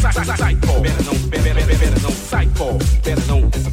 psycho, better known, better, better, better known, psycho, better known as a